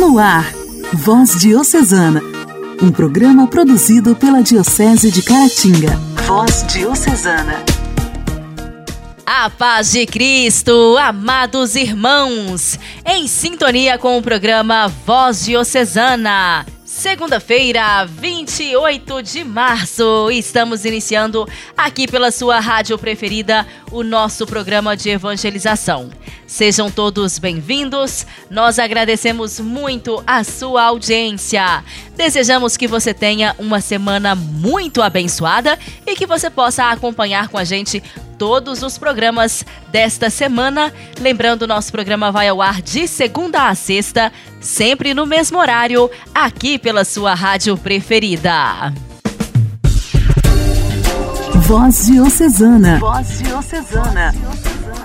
No ar, Voz Diocesana, um programa produzido pela Diocese de Caratinga. Voz Diocesana. A paz de Cristo, amados irmãos, em sintonia com o programa Voz Diocesana. Segunda-feira, 28 de março, estamos iniciando aqui pela sua rádio preferida o nosso programa de evangelização. Sejam todos bem-vindos. Nós agradecemos muito a sua audiência. Desejamos que você tenha uma semana muito abençoada e que você possa acompanhar com a gente todos os programas desta semana. Lembrando, nosso programa vai ao ar de segunda a sexta, sempre no mesmo horário, aqui pela sua rádio preferida. Voz Diocesana. Voz Diocesana.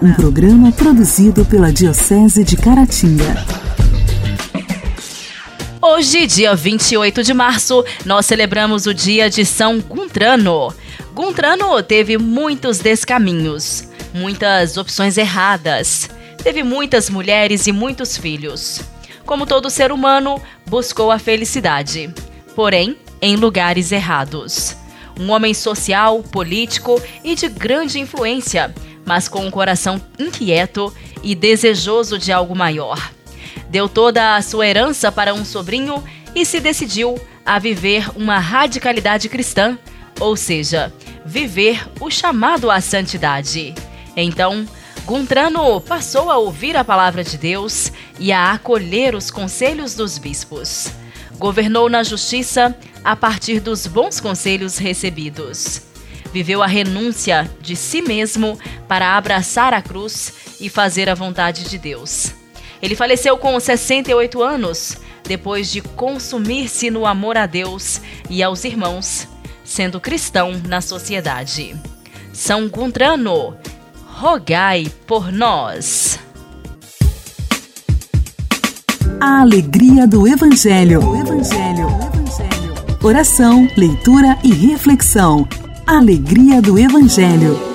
Um programa produzido pela Diocese de Caratinga. Hoje, dia 28 de março, nós celebramos o dia de São Guntrano. Guntrano teve muitos descaminhos, muitas opções erradas, teve muitas mulheres e muitos filhos. Como todo ser humano, buscou a felicidade, porém em lugares errados. Um homem social, político e de grande influência, mas com um coração inquieto e desejoso de algo maior. Deu toda a sua herança para um sobrinho e se decidiu a viver uma radicalidade cristã, ou seja, viver o chamado à santidade. Então, Guntrano passou a ouvir a palavra de Deus e a acolher os conselhos dos bispos. Governou na justiça a partir dos bons conselhos recebidos. Viveu a renúncia de si mesmo para abraçar a cruz e fazer a vontade de Deus. Ele faleceu com 68 anos, depois de consumir-se no amor a Deus e aos irmãos sendo cristão na sociedade. São Gundrano, rogai por nós. A alegria do Evangelho. O Evangelho. Evangelho. Oração, leitura e reflexão. Alegria do Evangelho.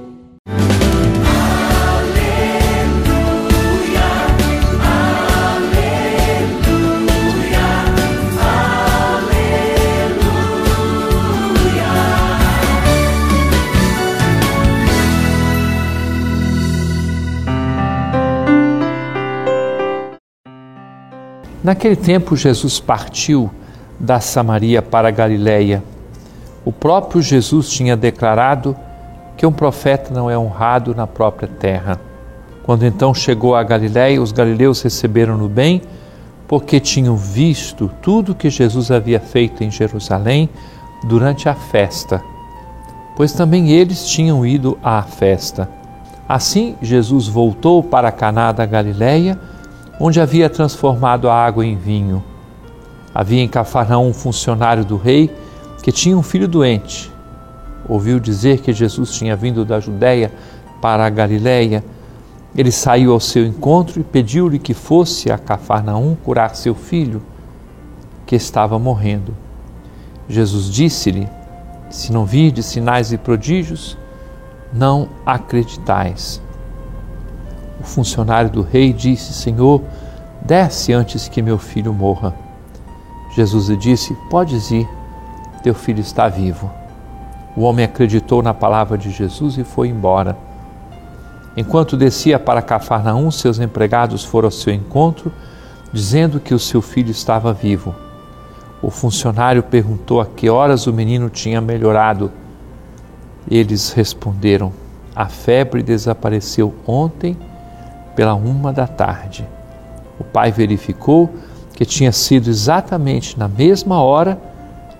Naquele tempo, Jesus partiu da Samaria para a Galiléia. O próprio Jesus tinha declarado que um profeta não é honrado na própria terra. Quando então chegou a Galiléia, os galileus receberam-no bem, porque tinham visto tudo que Jesus havia feito em Jerusalém durante a festa, pois também eles tinham ido à festa. Assim, Jesus voltou para Caná da Galiléia, onde havia transformado a água em vinho. Havia em Cafarnaum um funcionário do rei que tinha um filho doente. Ouviu dizer que Jesus tinha vindo da Judéia para a Galiléia. Ele saiu ao seu encontro e pediu-lhe que fosse a Cafarnaum curar seu filho, que estava morrendo. Jesus disse-lhe: Se não virdes sinais e prodígios, não acreditais. O funcionário do rei disse: Senhor, desce antes que meu filho morra. Jesus lhe disse: Podes ir, teu filho está vivo. O homem acreditou na palavra de Jesus e foi embora. Enquanto descia para Cafarnaum, seus empregados foram ao seu encontro, dizendo que o seu filho estava vivo. O funcionário perguntou a que horas o menino tinha melhorado. Eles responderam: A febre desapareceu ontem pela uma da tarde. O pai verificou que tinha sido exatamente na mesma hora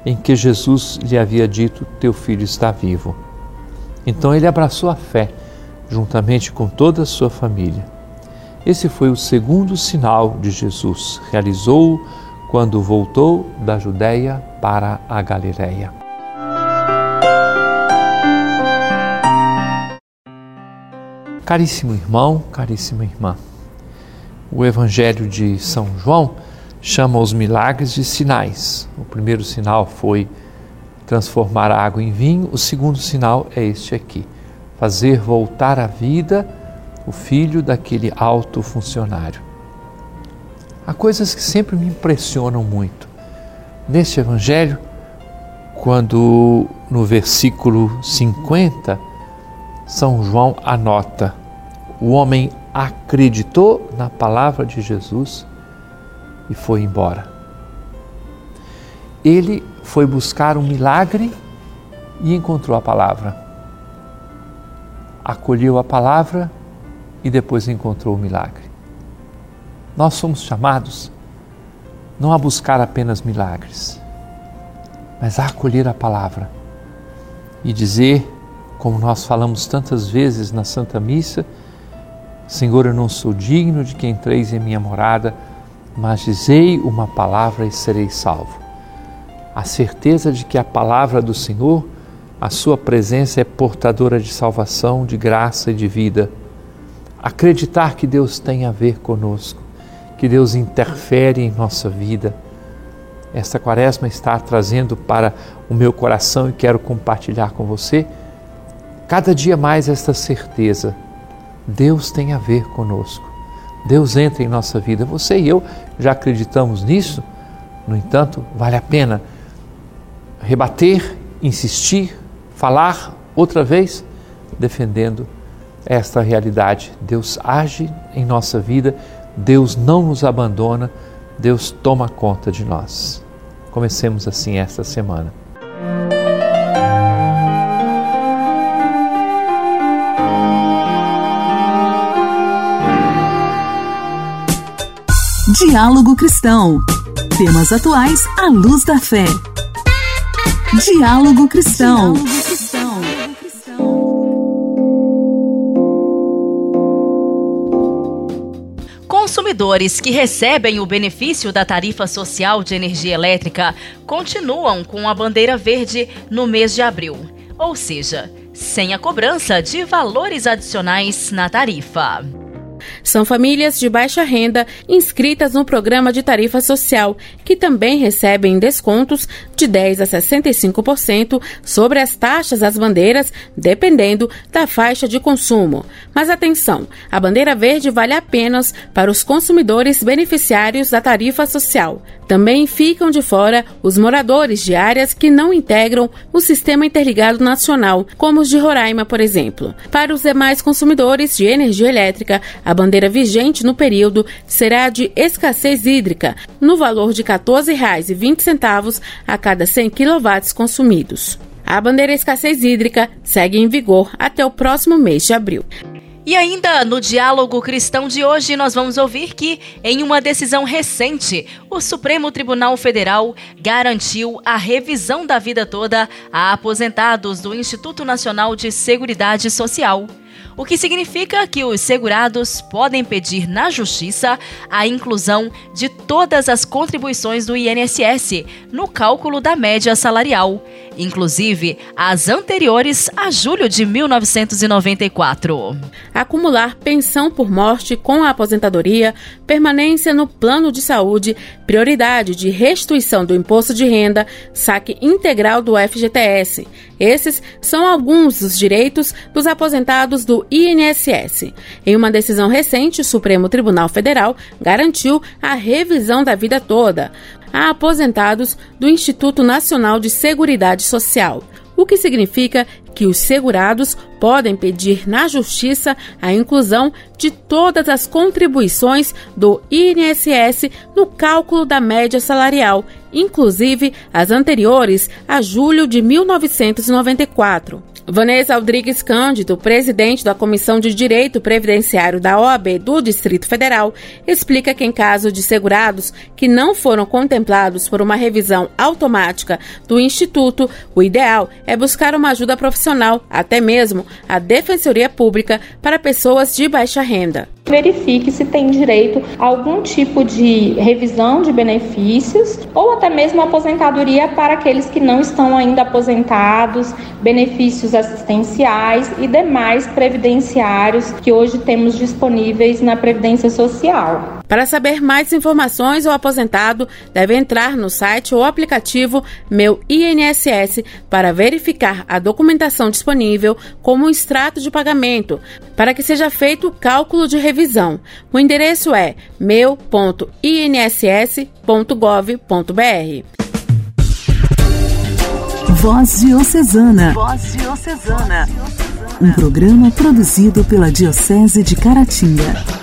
em que Jesus lhe havia dito: Teu filho está vivo. Então ele abraçou a fé, juntamente com toda a sua família. Esse foi o segundo sinal de Jesus. Realizou-o quando voltou da Judéia para a Galiléia. Caríssimo irmão, caríssima irmã, o Evangelho de São João chama os milagres de sinais. O primeiro sinal foi transformar a água em vinho. O segundo sinal é este aqui: fazer voltar à vida o filho daquele alto funcionário. Há coisas que sempre me impressionam muito. Neste evangelho, quando no versículo 50, São João anota: o homem acreditou na palavra de Jesus e foi embora. Ele foi buscar um milagre e encontrou a palavra. Acolheu a palavra e depois encontrou o milagre. Nós somos chamados não a buscar apenas milagres, mas a acolher a palavra e dizer, como nós falamos tantas vezes na Santa Missa, Senhor, eu não sou digno de que entreis em minha morada, mas dizei uma palavra e serei salvo. A certeza de que a palavra do Senhor, a sua presença é portadora de salvação, de graça e de vida. Acreditar que Deus tem a ver conosco, que Deus interfere em nossa vida. Esta quaresma está trazendo para o meu coração e quero compartilhar com você cada dia mais esta certeza. Deus tem a ver conosco. Deus entra em nossa vida. Você e eu já acreditamos nisso, no entanto, vale a pena rebater, insistir, falar outra vez, defendendo esta realidade. Deus age em nossa vida, Deus não nos abandona, Deus toma conta de nós. Comecemos assim esta semana. Diálogo Cristão. Temas atuais à luz da fé. Diálogo Cristão. Consumidores que recebem o benefício da tarifa social de energia elétrica continuam com a bandeira verde no mês de abril, ou seja, sem a cobrança de valores adicionais na tarifa. São famílias de baixa renda inscritas no programa de tarifa social, que também recebem descontos de 10 a 65% sobre as taxas das bandeiras, dependendo da faixa de consumo. Mas atenção, a bandeira verde vale apenas para os consumidores beneficiários da tarifa social. Também ficam de fora os moradores de áreas que não integram o Sistema Interligado Nacional, como os de Roraima, por exemplo. Para os demais consumidores de energia elétrica, a bandeira vigente no período será de escassez hídrica, no valor de R$ 14,20 a cada 100 kW consumidos. A bandeira escassez hídrica segue em vigor até o próximo mês de abril. E ainda no diálogo cristão de hoje, nós vamos ouvir que, em uma decisão recente, o Supremo Tribunal Federal garantiu a revisão da vida toda a aposentados do Instituto Nacional de Seguridade Social. O que significa que os segurados podem pedir na Justiça a inclusão de todas as contribuições do INSS no cálculo da média salarial, inclusive as anteriores a julho de 1994. Acumular pensão por morte com a aposentadoria, permanência no plano de saúde, prioridade de restituição do imposto de renda, saque integral do FGTS. Esses são alguns dos direitos dos aposentados do INSS. Em uma decisão recente, o Supremo Tribunal Federal garantiu a revisão da vida toda a aposentados do Instituto Nacional de Seguridade Social, o que significa que os segurados podem pedir na Justiça a inclusão de todas as contribuições do INSS no cálculo da média salarial, inclusive as anteriores a julho de 1994. Vanessa Aldrigues Cândido, presidente da Comissão de Direito Previdenciário da OAB do Distrito Federal, explica que em caso de segurados que não foram contemplados por uma revisão automática do Instituto, o ideal é buscar uma ajuda profissional, até mesmo a Defensoria Pública para pessoas de baixa renda verifique se tem direito a algum tipo de revisão de benefícios ou até mesmo aposentadoria para aqueles que não estão ainda aposentados, benefícios assistenciais e demais previdenciários que hoje temos disponíveis na Previdência Social. Para saber mais informações, o aposentado deve entrar no site ou aplicativo Meu INSS para verificar a documentação disponível como um extrato de pagamento, para que seja feito o cálculo de revisão. O endereço é meu.inss.gov.br. Voz Diocesana. Voz Diocesana. Um programa produzido pela Diocese de Caratinga.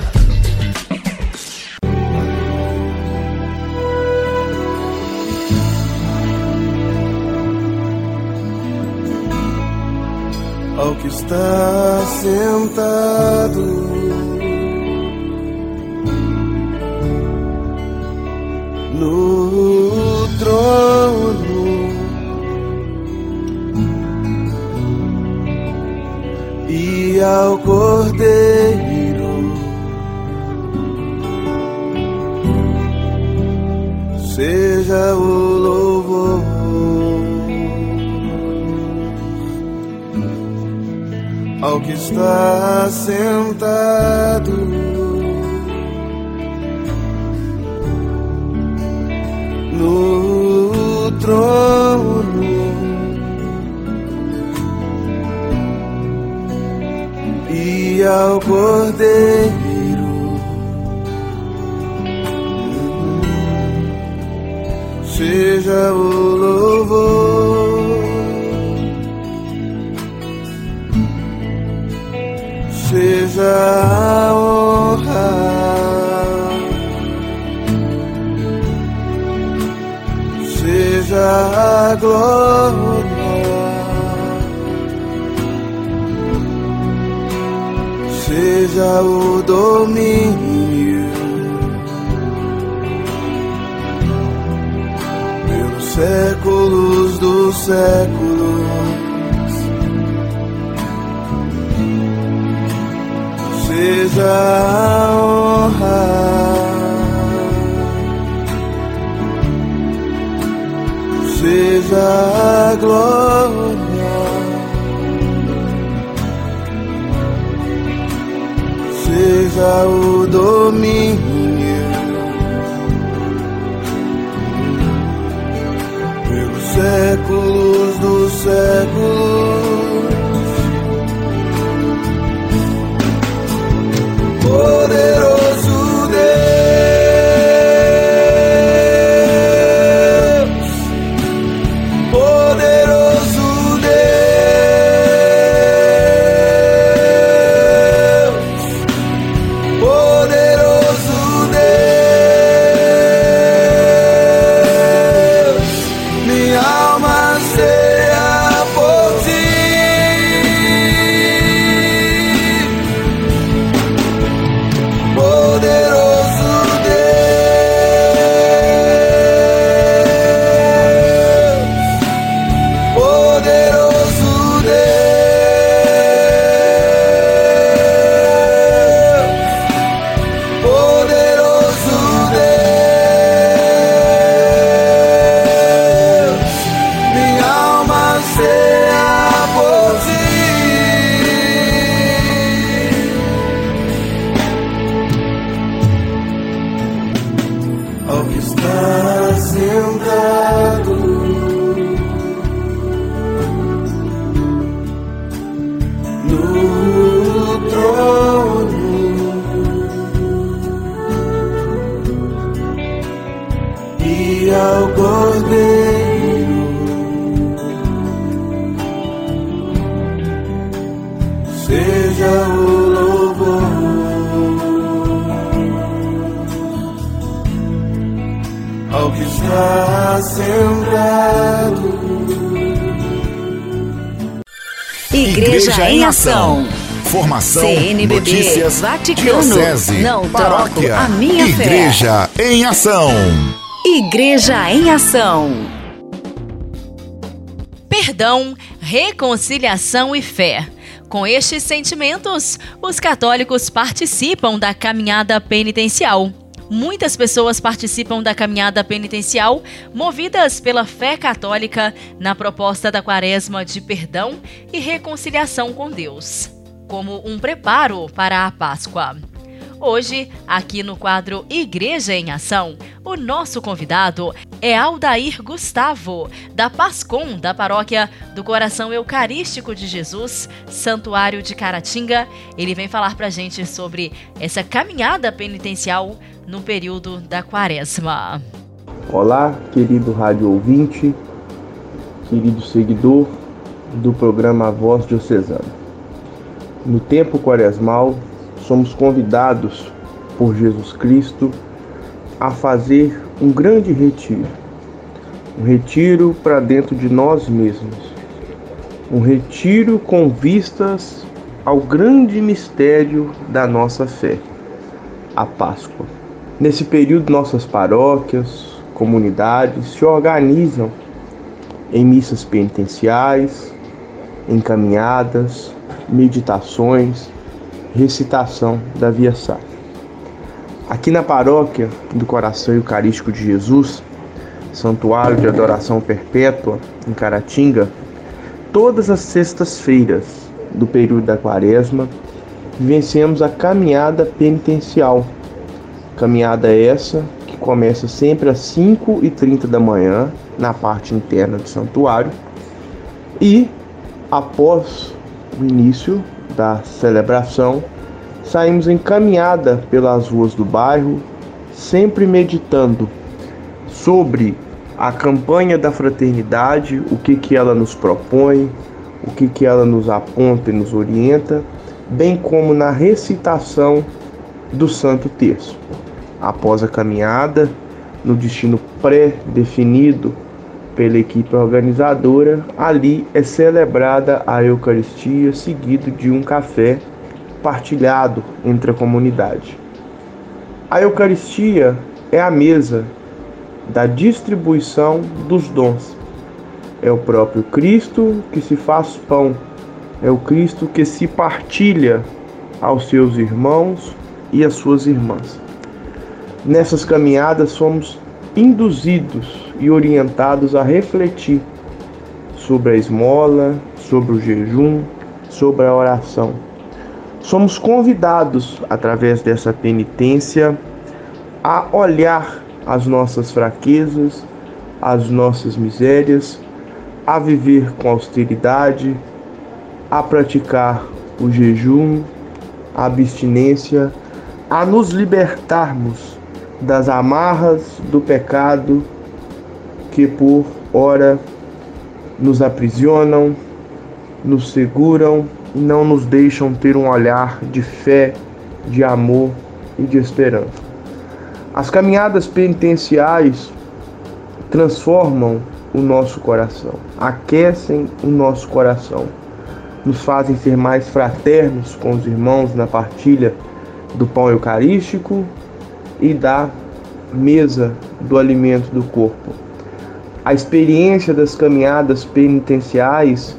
Que está sentado no trono e ao Cordeiro. Que está sentado no trono. e ao Cordeiro. Seja o louvor, a honra, seja a glória. seja o domínio pelos séculos dos séculos. Seja a honra. Seja a glória. seja o domínio pelos séculos. Igreja, em Ação. Formação, CNBB, notícias, Vaticano, diocese, não paróquia, troco a minha fé. Igreja em Ação. Igreja em Ação. Perdão, reconciliação e fé. Com estes sentimentos, os católicos participam da caminhada penitencial. Muitas pessoas participam da caminhada penitencial movidas pela fé católica na proposta da quaresma de perdão e reconciliação com Deus, como um preparo para a Páscoa. Hoje, aqui no quadro Igreja em Ação, o nosso convidado é Aldair Gustavo, da Pascom, da paróquia do Coração Eucarístico de Jesus, Santuário de Caratinga. Ele vem falar pra gente sobre essa caminhada penitencial no período da quaresma. Olá, querido rádio ouvinte, querido seguidor do programa Voz Diocesana. No tempo quaresmal, somos convidados por Jesus Cristo a fazer um grande retiro. Um retiro para dentro de nós mesmos. Um retiro com vistas ao grande mistério da nossa fé, a Páscoa. Nesse período, nossas paróquias, comunidades se organizam em missas penitenciais, em caminhadas, meditações, recitação da Via Sacra. Aqui na paróquia do Coração Eucarístico de Jesus, Santuário de Adoração Perpétua, em Caratinga, todas as sextas-feiras do período da quaresma, vivenciamos a caminhada penitencial. Caminhada essa que começa sempre às 5h30 da manhã, na parte interna do santuário, e após o início da celebração, saímos em caminhada pelas ruas do bairro, sempre meditando sobre a campanha da fraternidade, o que, que ela nos propõe, o que, que ela nos aponta e nos orienta, bem como na recitação do Santo Terço. Após a caminhada, no destino pré-definido pela equipe organizadora, ali é celebrada a Eucaristia, seguido de um café partilhado entre a comunidade. A Eucaristia é a mesa da distribuição dos dons. É o próprio Cristo que se faz pão, é o Cristo que se partilha aos seus irmãos e às suas irmãs. Nessas caminhadas somos induzidos e orientados a refletir sobre a esmola, sobre o jejum, sobre a oração. Somos convidados, através dessa penitência, a olhar as nossas fraquezas, as nossas misérias, a viver com austeridade, a praticar o jejum, a abstinência, a nos libertarmos das amarras do pecado que por ora nos aprisionam, nos seguram e não nos deixam ter um olhar de fé, de amor e de esperança. As caminhadas penitenciais transformam o nosso coração, aquecem o nosso coração, nos fazem ser mais fraternos com os irmãos na partilha do pão eucarístico e da mesa do alimento do corpo. A experiência das caminhadas penitenciais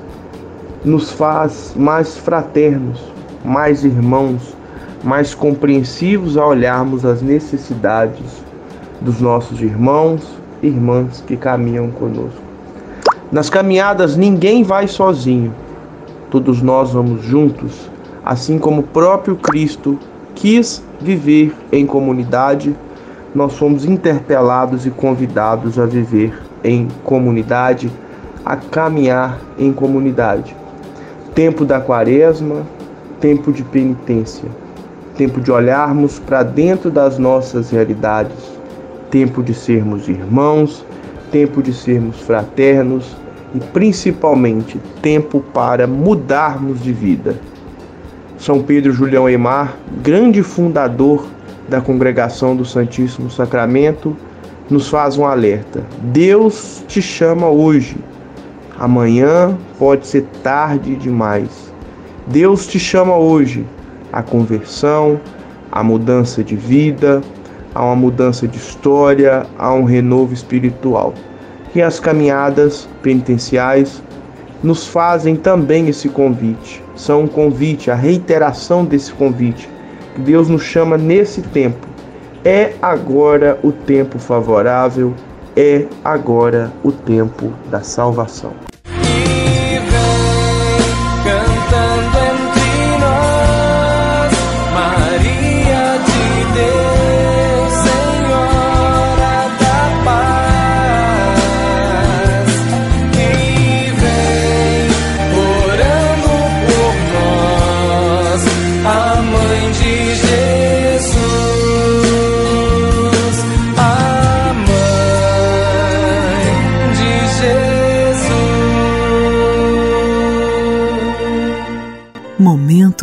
nos faz mais fraternos, mais irmãos, mais compreensivos a olharmos as necessidades dos nossos irmãos e irmãs que caminham conosco. Nas caminhadas ninguém vai sozinho, todos nós vamos juntos, assim como o próprio Cristo quis viver em comunidade, nós fomos interpelados e convidados a viver em comunidade, a caminhar em comunidade. Tempo da quaresma, tempo de penitência, tempo de olharmos para dentro das nossas realidades, tempo de sermos irmãos, tempo de sermos fraternos e principalmente tempo para mudarmos de vida. São Pedro Julião Eimar, grande fundador da congregação do Santíssimo Sacramento, nos faz um alerta. Deus te chama hoje. Amanhã pode ser tarde demais. Deus te chama hoje à conversão, à mudança de vida, a uma mudança de história, a um renovo espiritual. E as caminhadas penitenciais nos fazem também esse convite. São um convite, a reiteração desse convite. Deus nos chama nesse tempo. É agora o tempo favorável, é agora o tempo da salvação.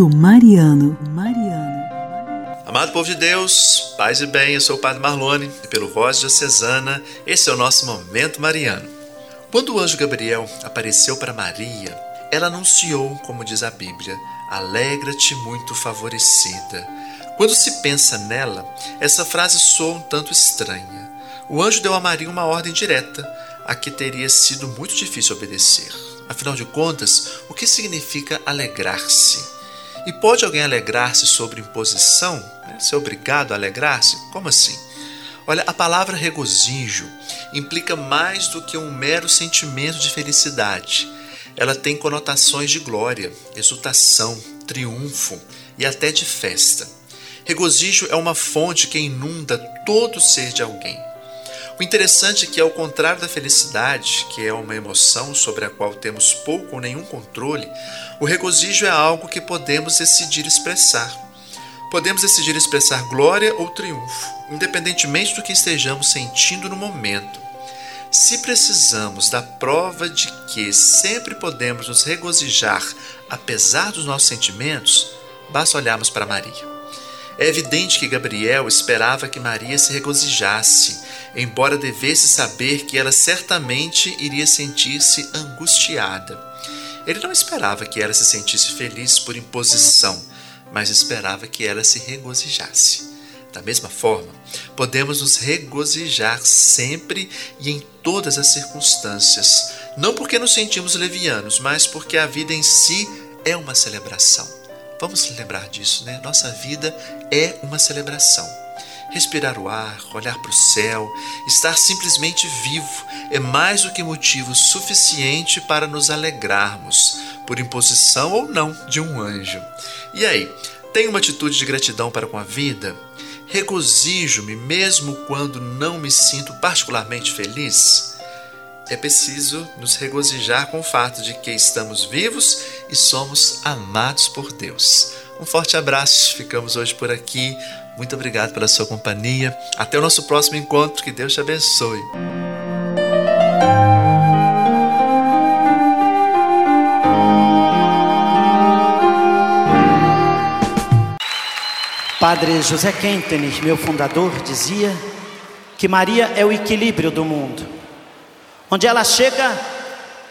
Mariano. Mariano. Amado povo de Deus, paz e bem, eu sou o Padre Marlone e pelo Voz Diocesana, esse é o nosso Momento Mariano. Quando o anjo Gabriel apareceu para Maria, ela anunciou, como diz a Bíblia, alegra-te muito favorecida. Quando se pensa nela, essa frase soa um tanto estranha. O anjo deu a Maria uma ordem direta, a que teria sido muito difícil obedecer. Afinal de contas, o que significa alegrar-se? E pode alguém alegrar-se sobre imposição? Né? Ser obrigado a alegrar-se? Como assim? Olha, a palavra regozijo implica mais do que um mero sentimento de felicidade. Ela tem conotações de glória, exultação, triunfo e até de festa. Regozijo é uma fonte que inunda todo o ser de alguém. O interessante é que, ao contrário da felicidade, que é uma emoção sobre a qual temos pouco ou nenhum controle, o regozijo é algo que podemos decidir expressar. Podemos decidir expressar glória ou triunfo, independentemente do que estejamos sentindo no momento. Se precisamos da prova de que sempre podemos nos regozijar apesar dos nossos sentimentos, basta olharmos para Maria. É evidente que Gabriel esperava que Maria se regozijasse, embora devesse saber que ela certamente iria sentir-se angustiada. Ele não esperava que ela se sentisse feliz por imposição, mas esperava que ela se regozijasse. Da mesma forma, podemos nos regozijar sempre e em todas as circunstâncias, não porque nos sentimos levianos, mas porque a vida em si é uma celebração. Vamos lembrar disso, né? Nossa vida é uma celebração. Respirar o ar, olhar para o céu, estar simplesmente vivo é mais do que motivo suficiente para nos alegrarmos, por imposição ou não de um anjo. E aí, tem uma atitude de gratidão para com a vida? Regozijo-me mesmo quando não me sinto particularmente feliz? é preciso nos regozijar com o fato de que estamos vivos e somos amados por Deus. Um forte abraço, ficamos hoje por aqui. Muito obrigado pela sua companhia. Até o nosso próximo encontro, que Deus te abençoe. Padre José Kentenich, meu fundador, dizia que Maria é o equilíbrio do mundo. Onde ela chega,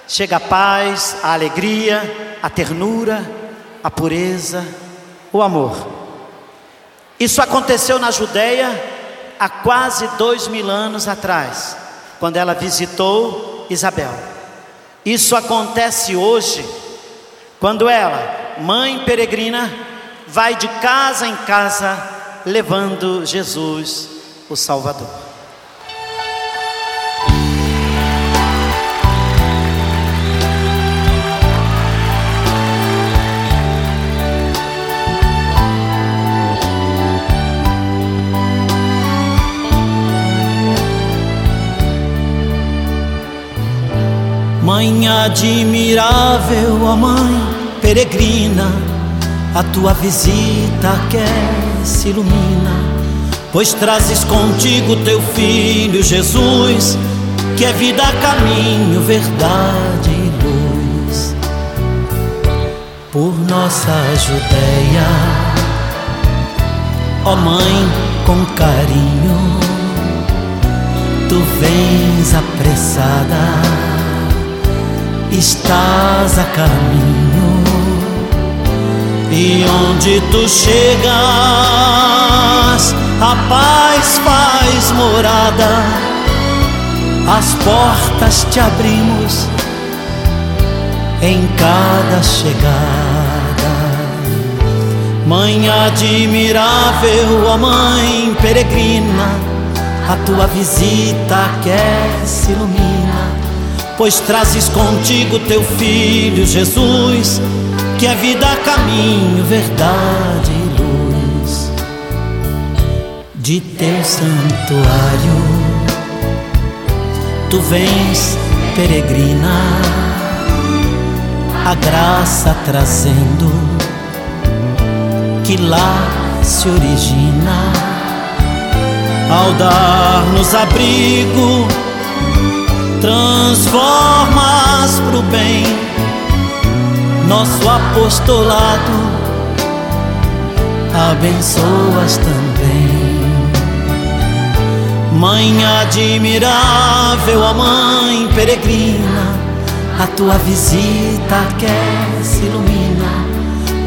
chega a paz, a alegria, a ternura, a pureza, o amor. Isso aconteceu na Judéia há quase dois mil anos atrás, quando ela visitou Isabel. Isso acontece hoje, quando ela, mãe peregrina, vai de casa em casa levando Jesus, o Salvador. Mãe admirável, ó Mãe peregrina, a tua visita quer se ilumina, pois trazes contigo teu filho Jesus, que é vida, caminho, verdade e luz. Por nossa Judéia, ó Mãe com carinho, tu vens apressada estás a caminho. E onde tu chegas a paz faz morada. As portas te abrimos em cada chegada. Mãe admirável, ó Mãe peregrina a tua visita quer se ilumina pois trazes contigo teu filho Jesus, que é vida, caminho, verdade e luz. De teu santuário, tu vens peregrina, a graça trazendo, que lá se origina, ao dar-nos abrigo transformas pro bem nosso apostolado, abençoas também. Mãe admirável, a mãe peregrina, a tua visita aquece, ilumina,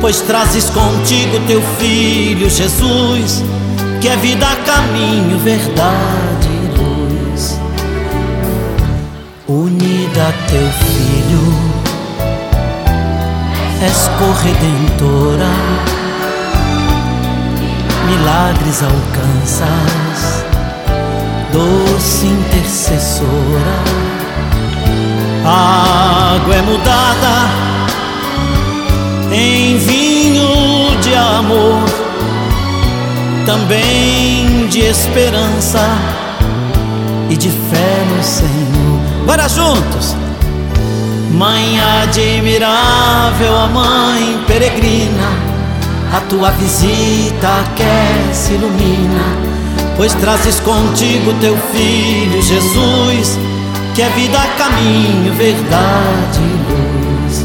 pois trazes contigo teu filho Jesus, que é vida, caminho, verdade Unida a teu filho, és corredentora, milagres alcanças, doce intercessora. A água é mudada em vinho de amor, também de esperança e de fé no Senhor. Bora juntos! Mãe admirável, a mãe peregrina, a tua visita aquece, ilumina, pois trazes contigo teu filho Jesus que é vida, caminho, verdade e luz.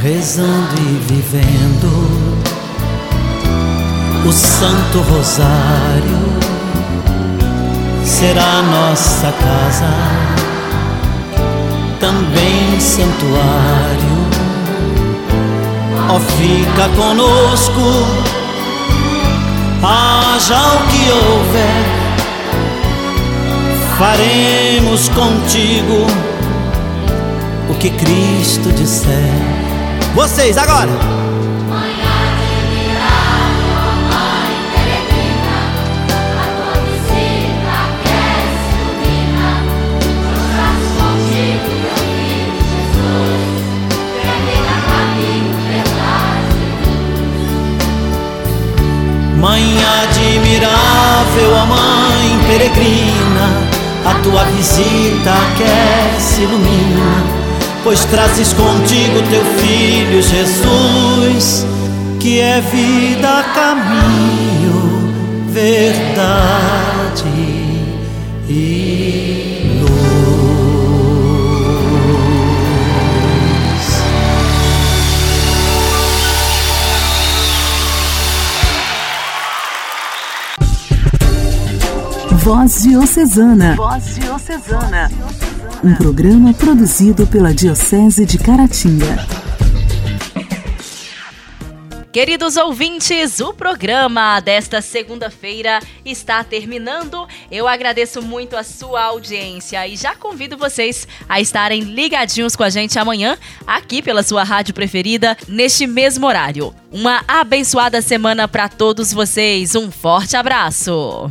Rezando e vivendo o Santo Rosário será nossa casa, também santuário. Ó, fica conosco, haja o que houver faremos contigo o que Cristo disser. Vocês agora. Mãe admirável, a mãe peregrina a tua visita aquece, ilumina, pois trazes contigo teu filho Jesus, que é vida, caminho, verdade e Voz Diocesana. Voz Diocesana. Um programa produzido pela Diocese de Caratinga. Queridos ouvintes, o programa desta segunda-feira está terminando. Eu agradeço muito a sua audiência e já convido vocês a estarem ligadinhos com a gente amanhã, aqui pela sua rádio preferida, neste mesmo horário. Uma abençoada semana para todos vocês. Um forte abraço.